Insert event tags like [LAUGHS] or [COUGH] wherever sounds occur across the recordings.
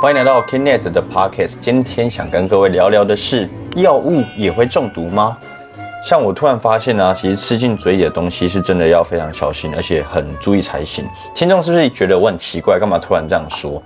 欢迎来到 Kinet 的 Podcast。今天想跟各位聊聊的是，药物也会中毒吗？像我突然发现呢、其实吃进嘴里的东西是真的要非常小心，而且很注意才行。听众是不是觉得我很奇怪，干嘛突然这样说？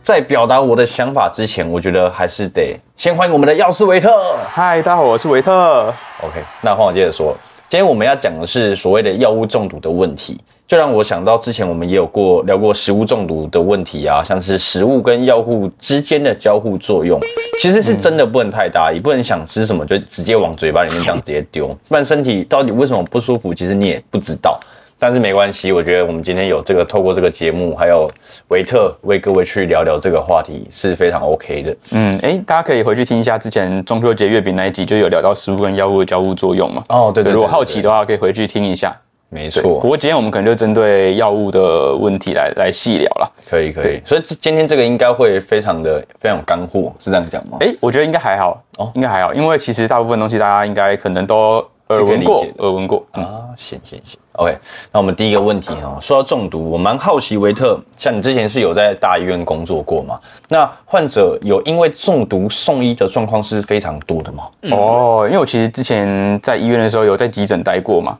在表达我的想法之前，我觉得还是得先欢迎我们的药师维特。嗨，大家好，我是维特。OK，那换我接着说，今天我们要讲的是所谓的药物中毒的问题，就让我想到之前我们也有过聊过食物中毒的问题啊，像是食物跟药物之间的交互作用，其实是真的不能太大，也不能想吃什么就直接往嘴巴里面这样直接丢，不然身体到底为什么不舒服，其实你也不知道。但是没关系，我觉得我们今天有这个透过这个节目，还有维特为各位去聊聊这个话题是非常 OK 的。嗯，哎，大家可以回去听一下之前中秋节月饼那一集，就有聊到食物跟药物的交互作用嘛。哦对对对如果好奇的话，可以回去听一下。对，没错不，过今天我们可能就针对药物的问题来来细聊了。可以可以，所以今天这个应该会非常的非常有干货，是这样讲吗？哎，我觉得应该还好，哦哦，应该还好，因为其实大部分东西大家应该可能都耳闻过耳闻过。嗯，啊，行行行，OK。那我们第一个问题哈，说到中毒，我蛮好奇维特，像你之前是有在大医院工作过吗？那患者有因为中毒送医的状况是非常多的吗？哦，因为我其实之前在医院的时候有在急诊待过嘛。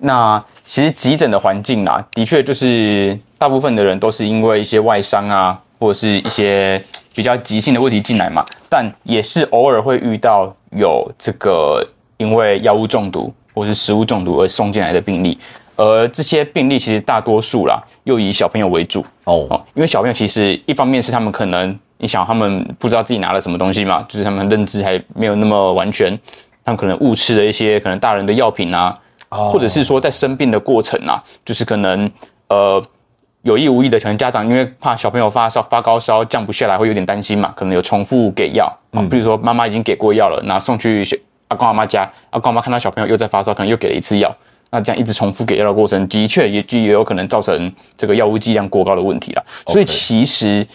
那其实急诊的环境啦，的确就是大部分的人都是因为一些外伤啊，或者是一些比较急性的问题进来嘛，但也是偶尔会遇到有这个因为药物中毒或是食物中毒而送进来的病例，而这些病例其实大多数啦，又以小朋友为主。哦，哦，因为小朋友其实一方面是他们可能，你想他们不知道自己拿了什么东西嘛，就是他们认知还没有那么完全，他们可能误吃了一些可能大人的药品啊，或者是说在生病的过程啊，就是可能呃有意无意的，可能家长因为怕小朋友发烧发高烧降不下来，会有点担心嘛，可能有重复给药啊，比如说妈妈已经给过药了，然后送去阿公阿妈家，阿公阿妈看到小朋友又在发烧，可能又给了一次药。那这样一直重复给药的过程，的确也也有可能造成这个药物剂量过高的问题了。所以其实，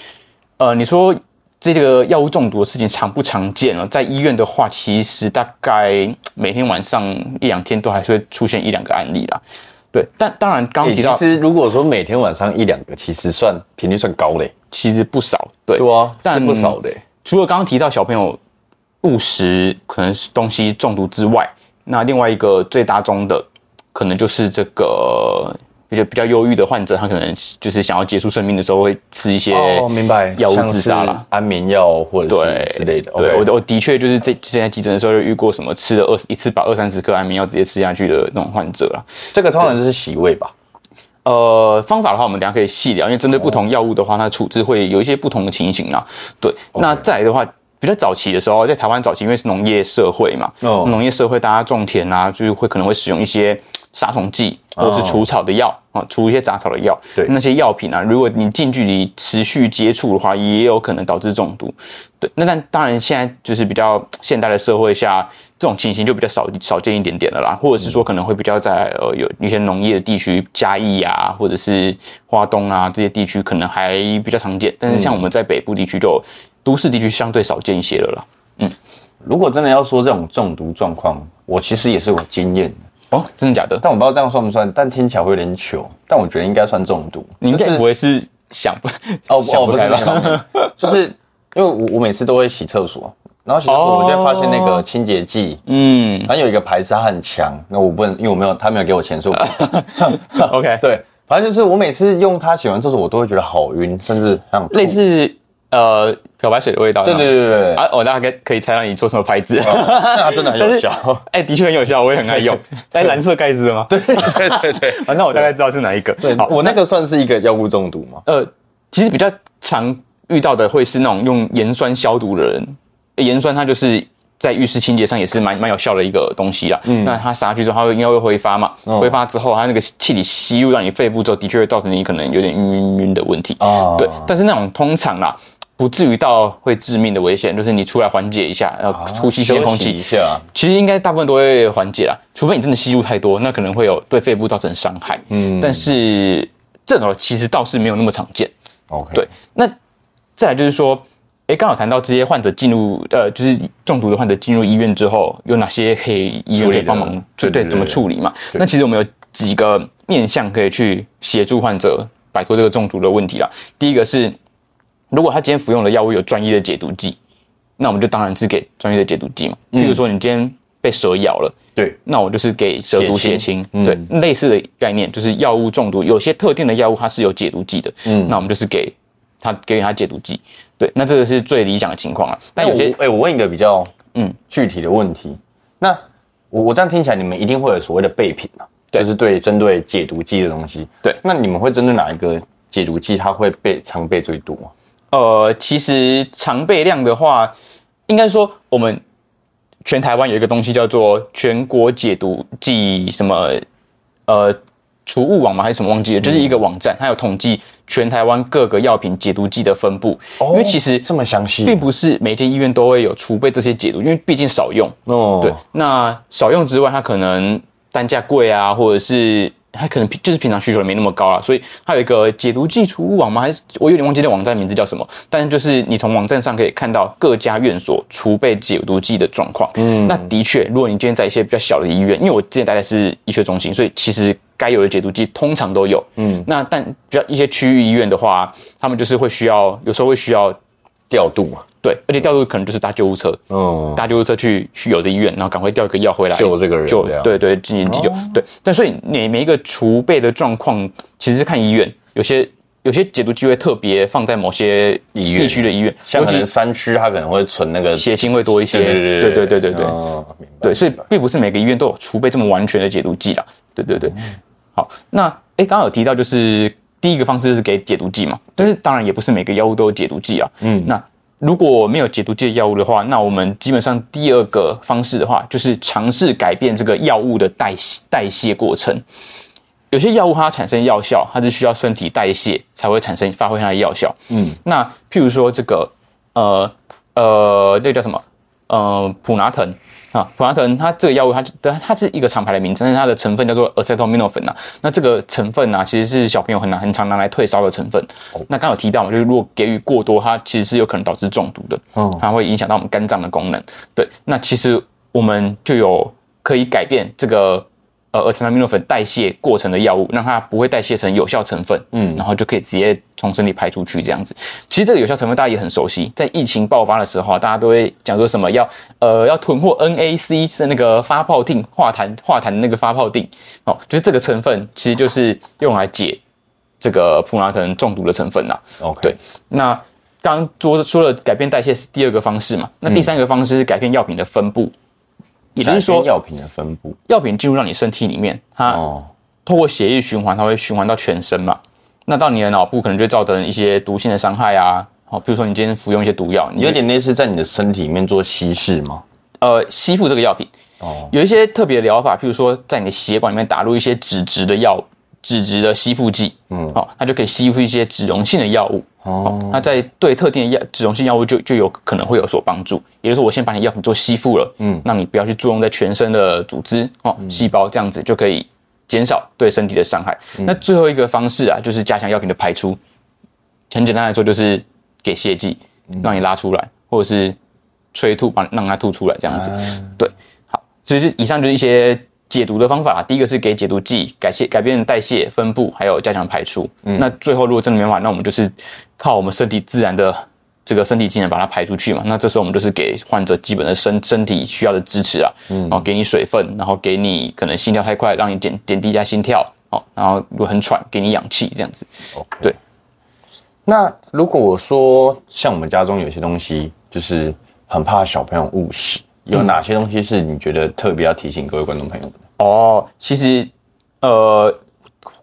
呃，你说这个药物中毒的事情常不常见呢？在医院的话，其实大概每天晚上一两天都还是会出现一两个案例啦。对，但当然刚提到，其实如果说每天晚上一两个，其实算频率算高嘞。其实不少。对，对啊，但不少的欸。除了刚刚提到小朋友误食可能是东西中毒之外，那另外一个最大宗的，可能就是这个比较比较忧郁的患者，他可能就是想要结束生命的时候会吃一些哦，明白，药物自杀啦。安眠药或者对是之类的。对我我的确就是在之前在急诊的时候就遇过什么吃了二十一次把二三十颗安眠药直接吃下去的那种患者啦。这个通常就是洗胃吧。呃，方法的话，我们等一下可以细聊，因为针对不同药物的话，它的处置会有一些不同的情形啦。对，那再来的话，比较早期的时候，在台湾早期，因为是农业社会嘛，哦。农业社会大家种田啊，就是会可能会使用一些杀虫剂或者是除草的药啊，除一些杂草的药。对。那些药品啊，如果你近距离持续接触的话，也有可能导致中毒。对，那但当然现在就是比较现代的社会下，这种情形就比较少少见一点点了啦，或者是说可能会比较在呃有一些农业的地区，嘉义啊，或者是花东啊这些地区可能还比较常见，但是像我们在北部地区就都市地区相对少见一些了啦。嗯如果真的要说这种中毒状况，我其实也是有经验的，哦，真的假的？但我不知道这样算不算，但听起来会有点糗。但我觉得应该算中毒。你应该不会是想不哦 [LAUGHS] 哦，不是想不开那个方吧？面，就是因为我我每次都会洗厕所，然后洗厕所我就会发现那个清洁剂，嗯然后有一个牌子它很强，那我不能，因为我没有他没有给我钱，所以我，[LAUGHS] OK，[LAUGHS] 对，反正就是我每次用它洗完厕所，我都会觉得好晕，甚至像类似呃漂白水的味道。对对对对对，啊，我大概可以猜到你说什么牌子。[LAUGHS] 真的很有效。哎，的确很有效，我也很爱用。[LAUGHS] 哎，蓝色盖子的吗？对，对对对，[LAUGHS] 反正我大概知道是哪一个。对好，我那个算是一个药物中毒吗？呃，其实比较常遇到的会是那种用盐酸消毒的人，盐酸它就是在浴室清洁上也是蛮蛮有效的一个东西啦。嗯，那它撒下去之后，它会应该会挥发嘛，挥发之后，它那个气体吸入到你肺部之后，的确会造成你可能有点晕晕晕的问题。哦对，但是那种通常啦。不至于到会致命的危险，就是你出来缓解一下，然后呼吸新鲜空气一，下，其实应该大部分都会缓解啦，除非你真的吸入太多，那可能会有对肺部造成伤害。嗯，但是这种其实倒是没有那么常见。OK，对，那再来就是说，诶，刚好谈到这些患者进入呃，就是中毒的患者进入医院之后，有哪些可以医院可以帮忙对对怎么处理嘛？那其实我们有几个面向可以去协助患者摆脱这个中毒的问题啦。第一个是如果他今天服用的药物有专业的解毒剂，那我们就当然是给专业的解毒剂嘛。譬如说你今天被蛇咬了，对，那我就是给蛇毒血血清清，对，类似的概念就是药物中毒，有些特定的药物它是有解毒剂的，嗯，那我们就是给他给予他解毒剂，对，那这个是最理想的情况啊。但有些哎、我问一个比较嗯。嗯具体的问题，那我我这样听起来，你们一定会有所谓的备品啊，对。就是对针对解毒剂的东西。对。那你们会针对哪一个解毒剂，它会被常备最多啊？呃，其实常备量的话，应该说我们全台湾有一个东西叫做全国解毒剂什么呃储物网吗？还是什么忘记了？就是一个网站，它有统计全台湾各个药品解毒剂的分布。因为其实这么详细，并不是每间医院都会有储备这些解毒，因为毕竟少用。哦，对，那少用之外，它可能单价贵啊，或者是它可能就是平常需求没那么高啊，所以它有一个解毒剂储物网吗？还是我有点忘记那网站名字叫什么？但就是你从网站上可以看到各家院所储备解毒剂的状况。嗯，那的确，如果你今天在一些比较小的医院，因为我之前待的是医学中心，所以其实该有的解毒剂通常都有。嗯，那但比较一些区域医院的话，他们就是会需要，有时候会需要调度嘛，对，而且调度可能就是搭救护车。嗯，搭救护车去去有的医院，然后赶快调一个药回来救这个人救对对进行急救，对。但所以每每一个储备的状况，其实是看医院，有些有些解毒机会特别放在某些地区的医院，像可能尤其山区，它可能会存那个血清会多一些，对对对对对对，所以并不是每个医院都有储备这么完全的解毒剂啦。对对对，好，那哎，刚刚有提到就是第一个方式就是给解毒剂嘛，但是当然也不是每个药物都有解毒剂啊。嗯，那如果没有解毒剂的药物的话，那我们基本上第二个方式的话，就是尝试改变这个药物的代谢代谢过程。有些药物它产生药效，它是需要身体代谢才会产生发挥它的药效。嗯，那譬如说这个呃呃，那个叫什么？呃，普拿藤啊，普拿藤它这个药物它它它是一个厂牌的名称，但是它的成分叫做 acetaminophen 啊。那这个成分啊，其实是小朋友很难很常拿来退烧的成分。那刚刚有提到嘛，就是如果给予过多，它其实是有可能导致中毒的，它会影响到我们肝脏的功能。对，那其实我们就有可以改变这个呃 acetaminophen 代谢过程的药物，让它不会代谢成有效成分，嗯，然后就可以直接从身体排出去这样子。其实这个有效成分大家也很熟悉，在疫情爆发的时候啊，大家都会讲说什么要呃要囤货 NAC 是那个发泡定化痰化痰的那个发泡定哦，就是这个成分其实就是用来解这个普拉腾中毒的成分啦。OK，对，那刚刚说说了改变代谢是第二个方式嘛，那第三个方式是改变药品的分布，也就是说药品的分布药品进入到你身体里面，它哦，透过血液循环，它会循环到全身嘛。那到你的脑部可能就会造成一些毒性的伤害啊。好，比如说你今天服用一些毒药，你有点类似在你的身体里面做稀释吗？呃吸附这个药品。哦有一些特别的疗法，譬如说在你的血管里面打入一些脂质的药，脂质的吸附剂，嗯，好，它就可以吸附一些脂溶性的药物。哦，那在对特定的药脂溶性药物就就有可能会有所帮助。也就是说，我先把你药品做吸附了，嗯，让你不要去作用在全身的组织哦，细胞这样子就可以减少对身体的伤害。那最后一个方式啊，就是加强药品的排出。很简单来说，就是给泻剂，让你拉出来，或者是催吐，把让它吐出来这样子。对，好，所以就以上就是一些解毒的方法。第一个是给解毒剂，改谢改变代谢分布，还有加强排出。嗯那最后如果真的没办法，那我们就是靠我们身体自然的这个身体机能把它排出去嘛。那这时候我们就是给患者基本的身身体需要的支持啊，嗯然后给你水分，然后给你可能心跳太快，让你减减低一下心跳。哦，然后如果很喘，给你氧气这样子。OK，对。那如果我说像我们家中有些东西，就是很怕小朋友误食，有哪些东西是你觉得特别要提醒各位观众朋友的？哦，其实呃，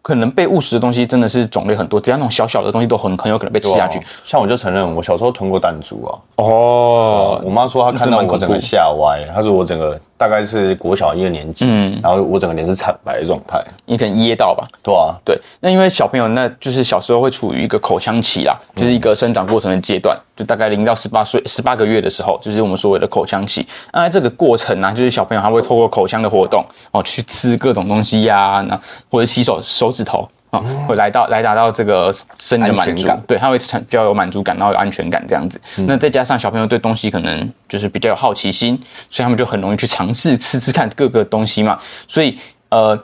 可能被误食的东西真的是种类很多，只要那种小小的东西都很很有可能被吃下去像我就承认，我小时候吞过弹珠啊。哦，我妈说她看到我整个吓歪，她说我整个大概是国小一二年级，然后我整个脸是惨白的状态。你可能噎到吧？对啊，对，那因为小朋友那就是小时候会处于一个口腔期啦，就是一个生长过程的阶段，就大概零到十八岁、十八个月的时候，就是我们所谓的口腔期。那在这个过程呢、就是小朋友他会透过口腔的活动哦，去吃各种东西呀、那或者洗手手指头啊，会来到来达到这个生理的满足感，对，他会产比较有满足感，然后有安全感这样子。那再加上小朋友对东西可能就是比较有好奇心，所以他们就很容易去尝试吃吃看各个东西嘛。所以呃，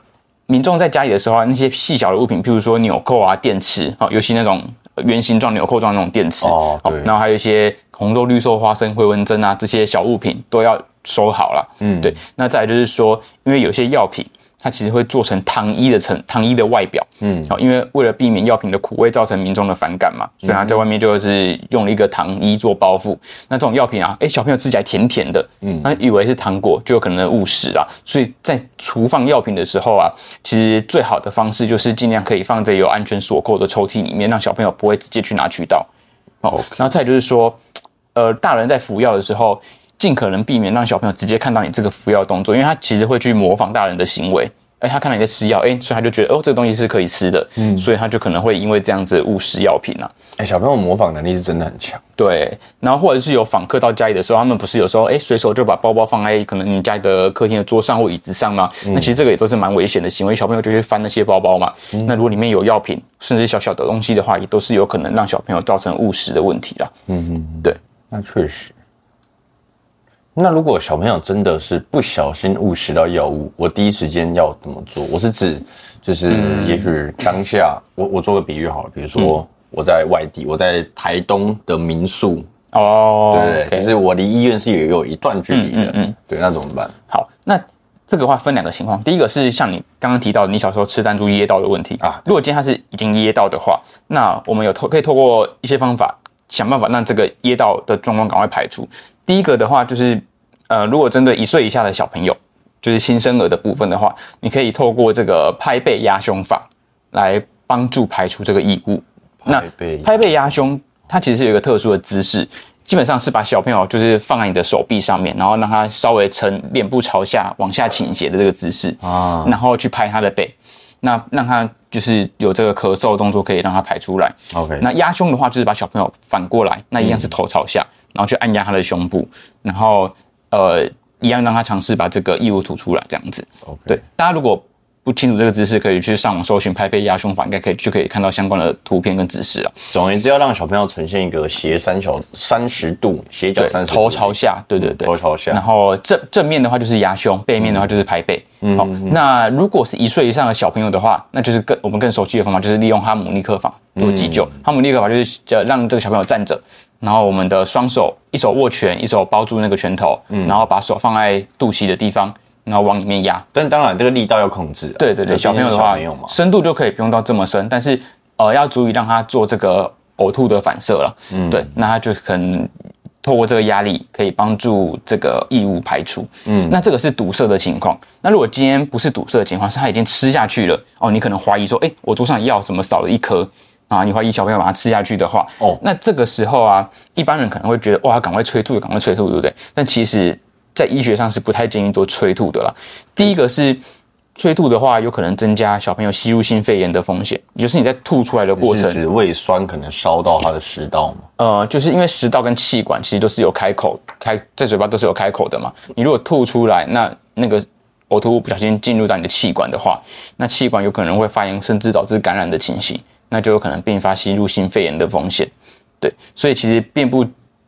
民众在家里的时候啊，那些细小的物品，譬如说纽扣啊、电池，哦，尤其那种圆形状、纽扣状那种电池哦对然后还有一些红豆、绿豆、花生、回纹针啊这些小物品都要收好了。嗯，对。那再来就是说，因为有些药品它其实会做成糖衣的成糖衣的外表，嗯，好，因为为了避免药品的苦味造成民众的反感嘛，所以它在外面就是用了一个糖衣做包覆。那这种药品啊，哎，小朋友吃起来甜甜的，嗯，那以为是糖果，就有可能误食啊。所以在厨放药品的时候啊，其实最好的方式就是尽量可以放在有安全锁扣的抽屉里面，让小朋友不会直接去拿取到。哦，然后再就是说，呃，大人在服药的时候，尽可能避免让小朋友直接看到你这个服药动作，因为他其实会去模仿大人的行为。哎，他看到你在吃药，哎，所以他就觉得哦，这个东西是可以吃的，嗯，所以他就可能会因为这样子误食药品啊。哎，小朋友模仿能力是真的很强。对，然后或者是有访客到家里的时候，他们不是有时候哎随手就把包包放在可能你家里的客厅的桌上或椅子上吗？那其实这个也都是蛮危险的行为，小朋友就去翻那些包包嘛。那如果里面有药品，甚至小小的东西的话，也都是有可能让小朋友造成误食的问题啦。嗯嗯，对，那确实。那如果小朋友真的是不小心误食到药物，我第一时间要怎么做？我是指，就是也许当下，我我做个比喻好了，比如说我在外地，我在台东的民宿，哦，对不对？就是我离医院是有有一段距离的，嗯，对，那怎么办？好，那这个话分两个情况，第一个是像你刚刚提到的，你小时候吃弹珠噎到的问题啊。如果今天他是已经噎到的话，那我们有透可以透过一些方法想办法让这个噎到的状况赶快排除。第一个的话就是，呃，如果针对一岁以下的小朋友，就是新生儿的部分的话，你可以透过这个拍背压胸法来帮助排除这个异物。那拍背压胸，它其实是有一个特殊的姿势，基本上是把小朋友就是放在你的手臂上面，然后让他稍微呈脸部朝下往下倾斜的这个姿势啊，然后去拍他的背，那让他就是有这个咳嗽动作可以让他排出来。OK，那压胸的话就是把小朋友反过来，那一样是头朝下。然后去按压他的胸部，然后呃，一样让他尝试把这个异物吐出来，这样子。对，大家如果不清楚这个姿势，可以去上网搜寻拍背压胸法，应该可以就可以看到相关的图片跟姿势了。总而言之，要让小朋友呈现一个斜三角三十度斜角三十头朝下，对对对，头朝下。然后正正面的话就是压胸，背面的话就是拍背。好，那如果是一岁以上的小朋友的话，那就是更我们更熟悉的方法，就是利用哈姆立克法做急救。哈姆立克法就是叫让这个小朋友站着。然后我们的双手，一手握拳，一手包住那个拳头，嗯，然后把手放在肚脐的地方，然后往里面压。但当然，这个力道要控制。对对对，小朋友的话，深度就可以不用到这么深，但是呃，要足以让他做这个呕吐的反射了。嗯，对，那他就可能透过这个压力，可以帮助这个异物排出。嗯，那这个是堵塞的情况。那如果今天不是堵塞的情况，是他已经吃下去了，哦，你可能怀疑说，哎，我桌上药怎么少了一颗？啊，你怀疑小朋友把它吃下去的话，哦，那这个时候啊，一般人可能会觉得哇，赶快催吐，赶快催吐，对不对？但其实，在医学上是不太建议做催吐的啦。第一个是催吐的话，有可能增加小朋友吸入性肺炎的风险，也就是你在吐出来的过程，胃酸可能烧到他的食道嘛？呃，就是因为食道跟气管其实都是有开口，开在嘴巴都是有开口的嘛。你如果吐出来，那那个呕吐物不小心进入到你的气管的话，那气管有可能会发炎，甚至导致感染的情形。那就有可能并发吸入性肺炎的风险，对，所以其实并不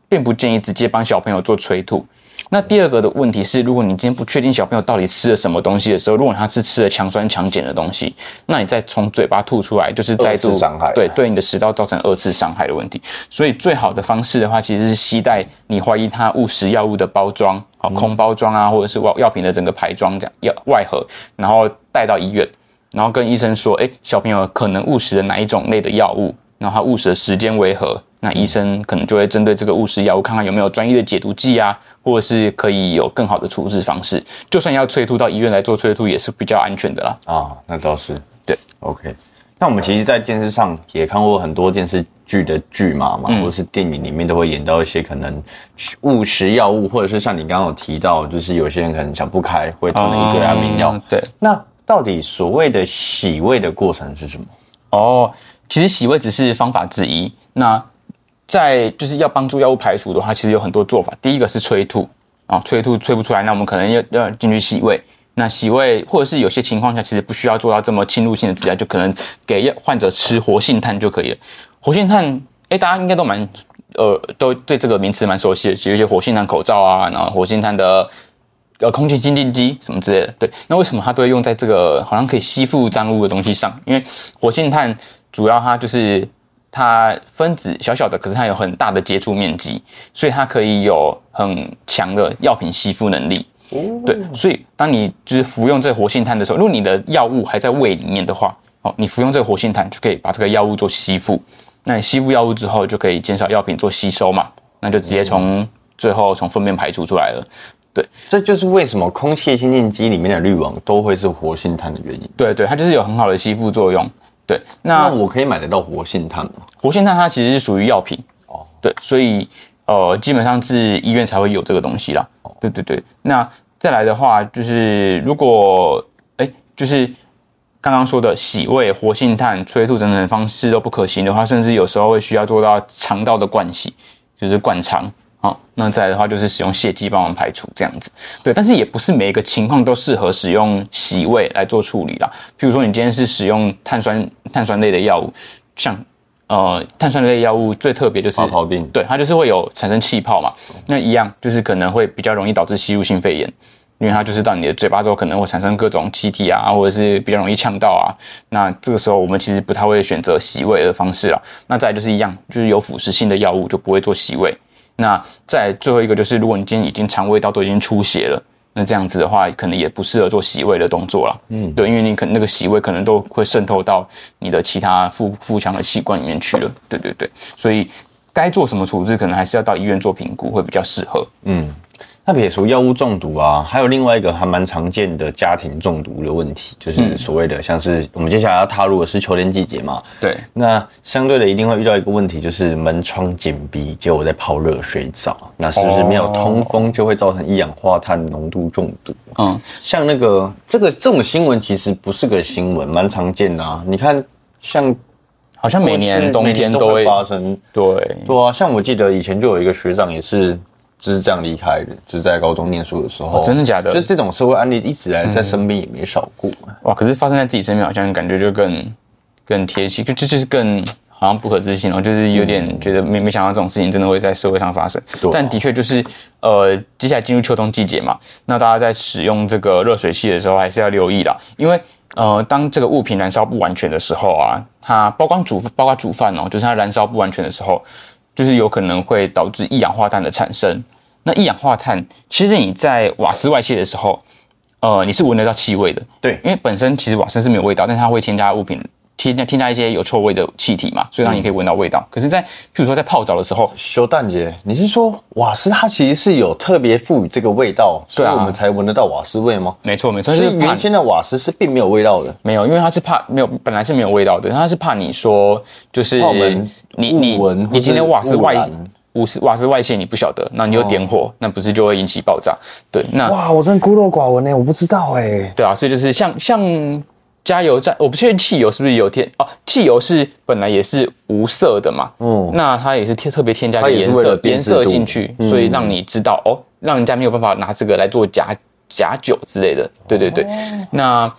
并不建议直接帮小朋友做催吐。那第二个的问题是，如果你今天不确定小朋友到底吃了什么东西的时候，如果他是吃了强酸强碱的东西，那你再从嘴巴吐出来，就是再度伤害，对，对你的食道造成二次伤害的问题。所以最好的方式的话，其实是携带你怀疑他误食药物的包装，好空包装啊，或者是药药品的整个排装这样药外盒，然后带到医院。然后跟医生说，哎，小朋友可能误食了哪一种类的药物，然后他误食的时间为何？那医生可能就会针对这个误食药物，看看有没有专业的解毒剂啊，或者是可以有更好的处置方式。就算要催吐到医院来做催吐，也是比较安全的啦。啊，那倒是对。OK，那我们其实，在电视上也看过很多电视剧的剧嘛嘛，或者是电影里面都会演到一些可能误食药物，或者是像你刚刚有提到，就是有些人可能想不开，会吞了一堆安眠药。对，那。到底所谓的洗胃的过程是什么？哦，其实洗胃只是方法之一。那在就是要帮助药物排除的话，其实有很多做法。第一个是催吐啊，催吐催不出来，那我们可能要要进去洗胃。那洗胃或者是有些情况下，其实不需要做到这么侵入性的治疗，就可能给患者吃活性炭就可以了。活性炭，哎，大家应该都蛮呃，都对这个名词蛮熟悉的，有一些活性炭口罩啊，然后活性炭的。呃，空气清净机什么之类的，对。那为什么它都会用在这个好像可以吸附脏污的东西上？因为活性炭主要它就是它分子小小的，可是它有很大的接触面积，所以它可以有很强的药品吸附能力。对，所以当你就是服用这活性炭的时候，如果你的药物还在胃里面的话，哦，你服用这个活性炭就可以把这个药物做吸附。那你吸附药物之后，就可以减少药品做吸收嘛，那就直接从最后从粪便排出出来了。对，这就是为什么空气清净机里面的滤网都会是活性炭的原因。对对，它就是有很好的吸附作用。对，那我可以买得到活性炭吗？活性炭它其实是属于药品哦，对，所以呃，基本上是医院才会有这个东西啦。对对对，那再来的话就是如果哎，就是刚刚说的洗胃、活性炭、催吐等等方式都不可行的话，甚至有时候会需要做到肠道的灌洗，就是灌肠。好，那再来的话就是使用泻剂帮忙排除这样子，对，但是也不是每一个情况都适合使用洗胃来做处理啦。譬如说你今天是使用碳酸碳酸类的药物，像呃碳酸类药物最特别就是泡泡病，对，它就是会有产生气泡嘛，那一样就是可能会比较容易导致吸入性肺炎，因为它就是到你的嘴巴之后可能会产生各种气体啊，或者是比较容易呛到啊。那这个时候我们其实不太会选择洗胃的方式啦。那再就是一样，就是有腐蚀性的药物就不会做洗胃。那再最后一个就是，如果你今天已经肠胃道都已经出血了，那这样子的话，可能也不适合做洗胃的动作了。嗯，对，因为你可能那个洗胃可能都会渗透到你的其他腹腹腔的器官里面去了。对对对，所以该做什么处置，可能还是要到医院做评估会比较适合。嗯。那撇除药物中毒啊，还有另外一个还蛮常见的家庭中毒的问题，就是所谓的像是我们接下来要踏入的是秋天季节嘛。对。那相对的一定会遇到一个问题，就是门窗紧闭，结果在泡热水澡，那是不是没有通风就会造成一氧化碳浓度中毒？嗯，像那个这个这种新闻其实不是个新闻，蛮常见的啊。你看，像好像每年冬天都会发生。对。对啊，像我记得以前就有一个学长也是。就是这样离开的，就是在高中念书的时候，真的假的？就这种社会案例一直来在身边也没少过。哇，可是发生在自己身边，好像感觉就更更贴切，就就就是更好像不可置信哦，就是有点觉得没没想到这种事情真的会在社会上发生。但的确就是呃，接下来进入秋冬季节嘛，那大家在使用这个热水器的时候还是要留意啦，因为呃，当这个物品燃烧不完全的时候啊，它包括煮包括煮饭哦，就是它燃烧不完全的时候。就是有可能会导致一氧化碳的产生。那一氧化碳，其实你在瓦斯外泄的时候，呃，你是闻得到气味的。对，因为本身其实瓦斯是没有味道，但是它会添加物品，添加添加一些有臭味的气体嘛，所以让你可以闻到味道。可是，在譬如说在泡澡的时候，修蛋姐，你是说瓦斯它其实是有特别赋予这个味道，所以我们才闻得到瓦斯味吗？没错，没错。所以原先的瓦斯是并没有味道的，没有，因为它是怕没有，本来是没有味道的，它是怕你说就是你你你今天瓦斯外。瓦斯瓦斯外泄，你不晓得，那你又点火，那不是就会引起爆炸？对，那哇，我真的孤陋寡闻呢，我不知道哎。对啊，所以就是像像加油站，我不确定汽油是不是有添哦，汽油是本来也是无色的嘛，嗯，那它也是添特别添加个颜色颜色进去，所以让你知道哦，让人家没有办法拿这个来做假假酒之类的。对对对，那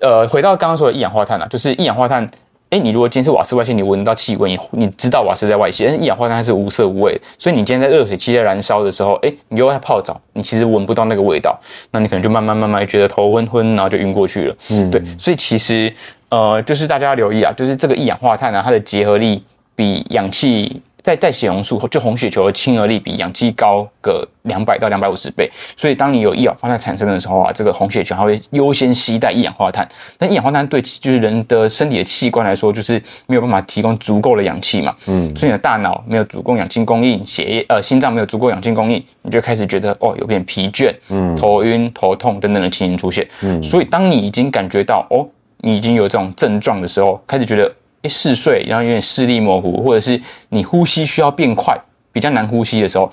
呃，回到刚刚说的一氧化碳啊，就是一氧化碳。哎，你如果今天是瓦斯外泄，你闻到气味，你你知道瓦斯在外泄，但是一氧化碳它是无色无味，所以你今天在热水器在燃烧的时候，哎，你又在泡澡，你其实闻不到那个味道，那你可能就慢慢慢慢觉得头昏昏，然后就晕过去了。嗯，对，所以其实呃，就是大家要留意啊，就是这个一氧化碳呢，它的结合力比氧气。在在血红素就红血球的亲和力比氧气高个两百到两百五十倍，所以当你有一氧化碳产生的时候啊，这个红血球它会优先吸带一氧化碳。那一氧化碳对就是人的身体的器官来说，就是没有办法提供足够的氧气嘛。嗯，所以你的大脑没有足够氧气供应，血液呃心脏没有足够氧气供应，你就开始觉得哦有点疲倦，嗯，头晕头痛等等的情形出现。嗯，所以当你已经感觉到哦你已经有这种症状的时候，开始觉得。一嗜睡，然后有点视力模糊，或者是你呼吸需要变快，比较难呼吸的时候，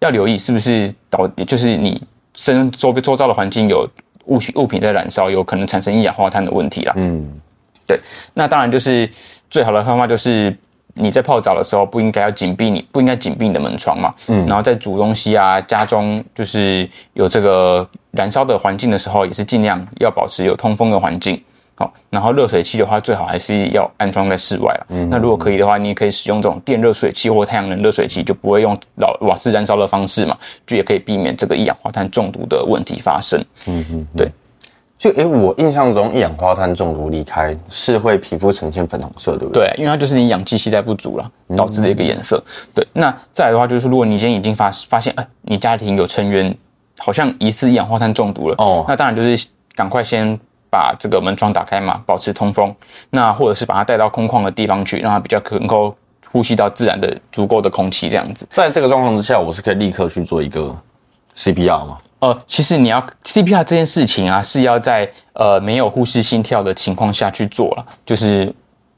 要留意是不是导，就是你身周边周遭的环境有物物品在燃烧，有可能产生一氧化碳的问题啦。嗯，对，那当然就是最好的方法就是你在泡澡的时候不应该要紧闭，你不应该紧闭你的门窗嘛。嗯，然后在煮东西啊，家中就是有这个燃烧的环境的时候，也是尽量要保持有通风的环境。好，然后热水器的话，最好还是要安装在室外了。嗯，那如果可以的话，你也可以使用这种电热水器或太阳能热水器，就不会用老瓦斯燃烧的方式嘛，就也可以避免这个一氧化碳中毒的问题发生。嗯嗯，对。就诶，我印象中一氧化碳中毒离开是会皮肤呈现粉红色，对不对？对，因为它就是你氧气吸带不足了导致的一个颜色。对，那再来的话就是，如果你今天已经发发现，哎，你家庭有成员好像疑似一氧化碳中毒了，哦，那当然就是赶快先把这个门窗打开嘛，保持通风。那或者是把它带到空旷的地方去，让它比较能够呼吸到自然的足够的空气，这样子。在这个状况之下，我是可以立刻去做一个 CPR 吗？呃，其实你要 CPR 这件事情啊，是要在呃没有呼吸心跳的情况下去做了。就是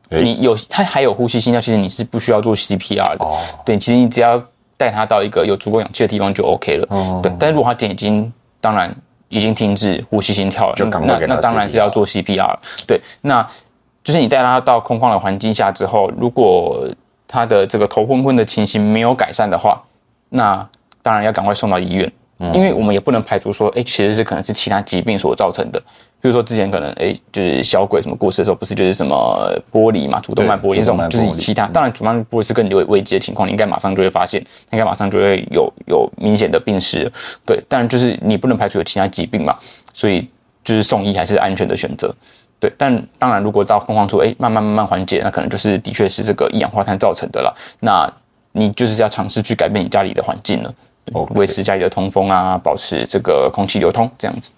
你有它还有呼吸心跳，其实你是不需要做 CPR 的。哦。对，其实你只要带它到一个有足够氧气的地方就 OK 了。哦。对，但是如果他已经当然已经停止呼吸心跳了，就赶快给他。那当然是要做 CPR。对，那就是你带他到空旷的环境下之后，如果他的这个头昏昏的情形没有改善的话，那当然要赶快送到医院。因为我们也不能排除说，哎，其实是可能是其他疾病所造成的。比如说之前可能，哎，就是小鬼什么过世的时候，不是就是什么玻璃嘛，主动脉玻璃这种，就是其他。当然，主动脉玻璃是更危危机的情况，你应该马上就会发现，应该马上就会有有明显的病史。对，但就是你不能排除有其他疾病嘛，所以就是送医还是安全的选择。对，但当然，如果到空旷处，哎，慢慢慢慢缓解，那可能就是的确是这个一氧化碳造成的了。那你就是要尝试去改变你家里的环境了。维持家里的通风啊，保持这个空气流通，这样子。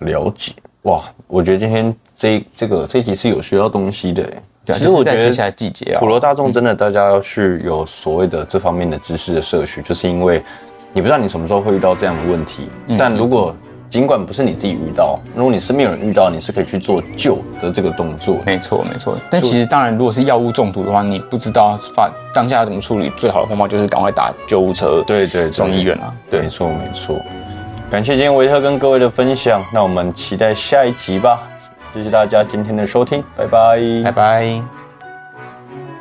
了解哇，我觉得今天这这个这集是有学到东西的。对，其实我觉得接下来季节啊，普罗大众真的大家要去有所谓的这方面的知识的摄取，就是因为你不知道你什么时候会遇到这样的问题，但如果尽管不是你自己遇到，如果你身边有人遇到，你是可以去做救的这个动作。没错，没错。但其实当然，如果是药物中毒的话，你不知道发当下要怎么处理，最好的方法就是赶快打救护车，对对，送医院啊。对，没错没错。感谢今天维特跟各位的分享，那我们期待下一集吧。谢谢大家今天的收听，拜拜，拜拜。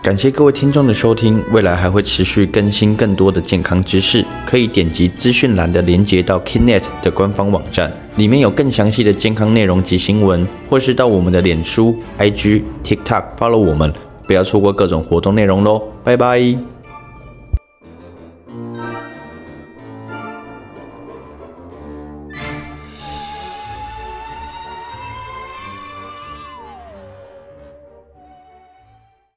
感谢各位听众的收听，未来还会持续更新更多的健康知识，可以点击资讯栏的连接到 Kinet 的官方网站，里面有更详细的健康内容及新闻，或是到我们的脸书、IG、TikTok follow 我们，不要错过各种活动内容喽，拜拜。